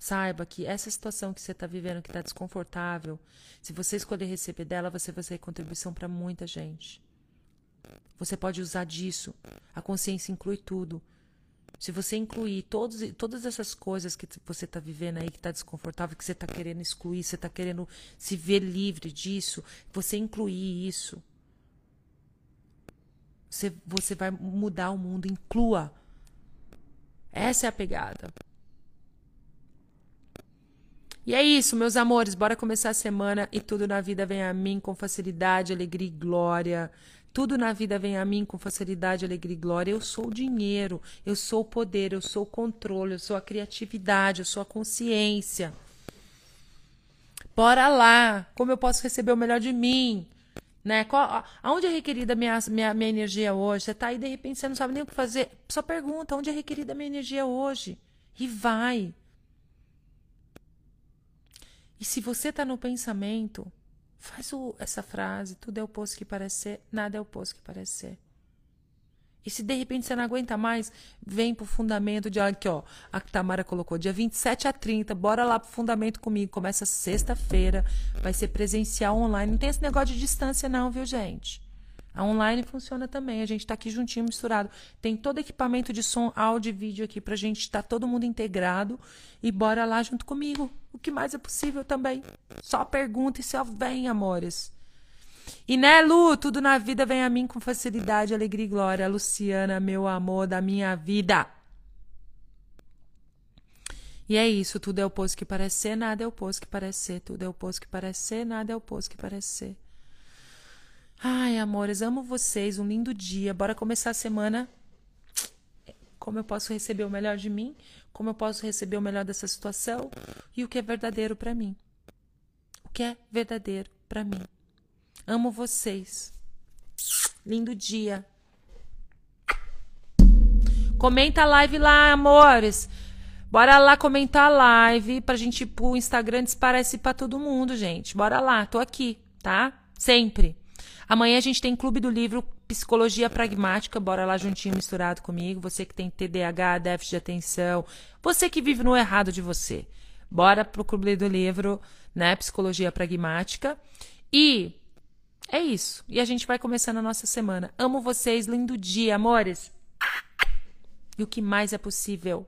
Speaker 1: Saiba que essa situação que você está vivendo, que está desconfortável, se você escolher receber dela, você vai ser contribuição para muita gente. Você pode usar disso. A consciência inclui tudo. Se você incluir todos, todas essas coisas que você está vivendo aí, que está desconfortável, que você está querendo excluir, você está querendo se ver livre disso, você incluir isso, você, você vai mudar o mundo. Inclua. Essa é a pegada. E é isso, meus amores. Bora começar a semana e tudo na vida vem a mim com facilidade, alegria e glória. Tudo na vida vem a mim com facilidade, alegria e glória. Eu sou o dinheiro, eu sou o poder, eu sou o controle, eu sou a criatividade, eu sou a consciência. Bora lá! Como eu posso receber o melhor de mim? Né? Qual, aonde é requerida minha, minha, minha energia hoje? Você tá aí, de repente, você não sabe nem o que fazer. Só pergunta, onde é requerida minha energia hoje? E vai. E se você tá no pensamento, Faz o, essa frase, tudo é oposto que parece nada é oposto que parece. E se de repente você não aguenta mais, vem pro fundamento de aqui, ó. A Tamara colocou dia 27 a 30, bora lá pro fundamento comigo. Começa sexta-feira, vai ser presencial online. Não tem esse negócio de distância não, viu, gente? A online funciona também, a gente está aqui juntinho, misturado. Tem todo equipamento de som, áudio e vídeo aqui para a gente estar tá todo mundo integrado e bora lá junto comigo. O que mais é possível também. Só pergunta e só vem, amores. E né, Lu, tudo na vida vem a mim com facilidade, alegria e glória. Luciana, meu amor da minha vida. E é isso, tudo é o oposto que parece ser, nada é o oposto que parece ser. Tudo é o oposto que parece ser, nada é o oposto que parece ser. Ai, amores, amo vocês. Um lindo dia. Bora começar a semana. Como eu posso receber o melhor de mim? Como eu posso receber o melhor dessa situação? E o que é verdadeiro para mim? O que é verdadeiro para mim? Amo vocês. Lindo dia. Comenta a live lá, amores. Bora lá comentar a live pra gente ir pro Instagram disparar pra todo mundo, gente. Bora lá, tô aqui, tá? Sempre. Amanhã a gente tem Clube do Livro Psicologia Pragmática, bora lá juntinho misturado comigo. Você que tem TDAH, déficit de atenção, você que vive no errado de você. Bora pro Clube do Livro, né? Psicologia Pragmática. E é isso. E a gente vai começando a nossa semana. Amo vocês, lindo dia, amores. E o que mais é possível?